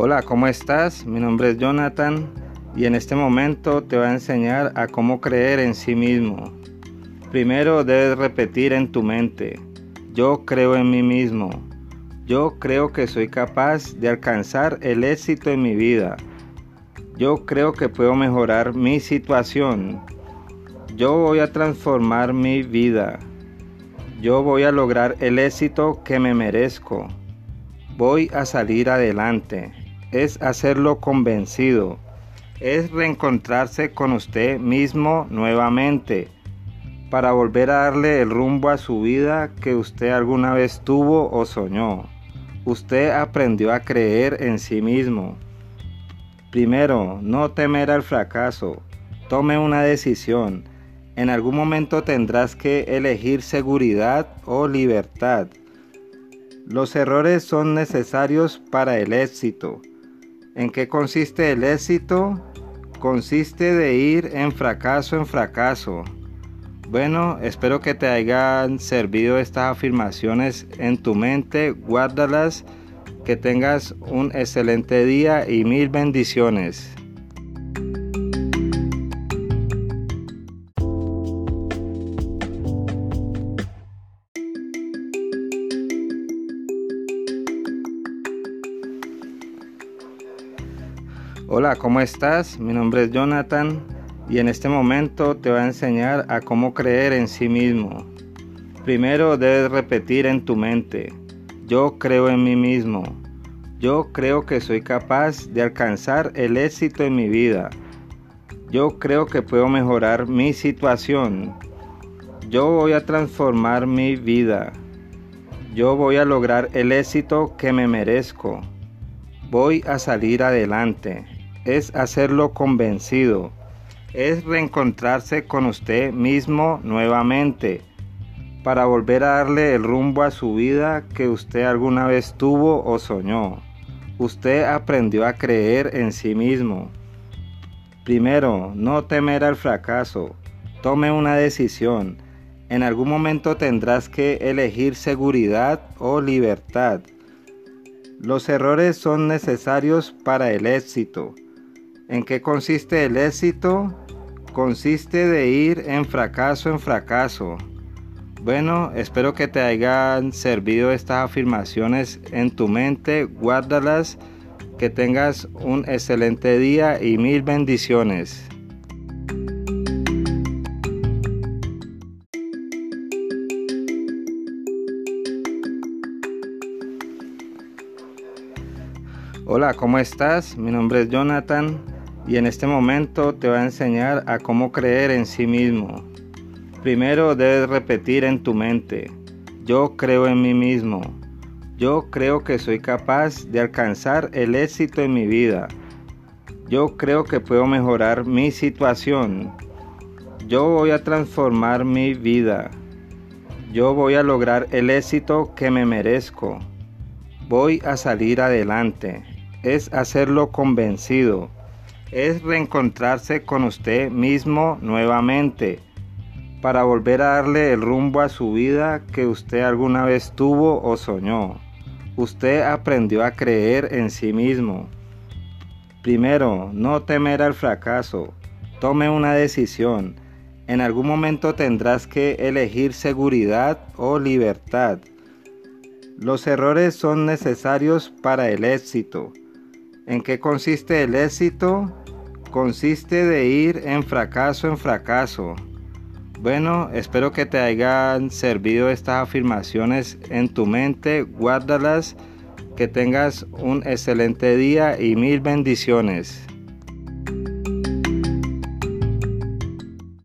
Hola, ¿cómo estás? Mi nombre es Jonathan y en este momento te voy a enseñar a cómo creer en sí mismo. Primero debes repetir en tu mente, yo creo en mí mismo. Yo creo que soy capaz de alcanzar el éxito en mi vida. Yo creo que puedo mejorar mi situación. Yo voy a transformar mi vida. Yo voy a lograr el éxito que me merezco. Voy a salir adelante. Es hacerlo convencido. Es reencontrarse con usted mismo nuevamente para volver a darle el rumbo a su vida que usted alguna vez tuvo o soñó. Usted aprendió a creer en sí mismo. Primero, no temer al fracaso. Tome una decisión. En algún momento tendrás que elegir seguridad o libertad. Los errores son necesarios para el éxito. ¿En qué consiste el éxito? Consiste de ir en fracaso en fracaso. Bueno, espero que te hayan servido estas afirmaciones en tu mente. Guárdalas. Que tengas un excelente día y mil bendiciones. Hola, ¿cómo estás? Mi nombre es Jonathan y en este momento te voy a enseñar a cómo creer en sí mismo. Primero debes repetir en tu mente, yo creo en mí mismo. Yo creo que soy capaz de alcanzar el éxito en mi vida. Yo creo que puedo mejorar mi situación. Yo voy a transformar mi vida. Yo voy a lograr el éxito que me merezco. Voy a salir adelante es hacerlo convencido, es reencontrarse con usted mismo nuevamente para volver a darle el rumbo a su vida que usted alguna vez tuvo o soñó. Usted aprendió a creer en sí mismo. Primero, no temer al fracaso. Tome una decisión. En algún momento tendrás que elegir seguridad o libertad. Los errores son necesarios para el éxito. ¿En qué consiste el éxito? Consiste de ir en fracaso en fracaso. Bueno, espero que te hayan servido estas afirmaciones en tu mente. Guárdalas. Que tengas un excelente día y mil bendiciones. Hola, ¿cómo estás? Mi nombre es Jonathan y en este momento te voy a enseñar a cómo creer en sí mismo. Primero debes repetir en tu mente, yo creo en mí mismo. Yo creo que soy capaz de alcanzar el éxito en mi vida. Yo creo que puedo mejorar mi situación. Yo voy a transformar mi vida. Yo voy a lograr el éxito que me merezco. Voy a salir adelante. Es hacerlo convencido es reencontrarse con usted mismo nuevamente para volver a darle el rumbo a su vida que usted alguna vez tuvo o soñó. Usted aprendió a creer en sí mismo. Primero, no temer al fracaso. Tome una decisión. En algún momento tendrás que elegir seguridad o libertad. Los errores son necesarios para el éxito. ¿En qué consiste el éxito? Consiste de ir en fracaso en fracaso. Bueno, espero que te hayan servido estas afirmaciones en tu mente. Guárdalas. Que tengas un excelente día y mil bendiciones.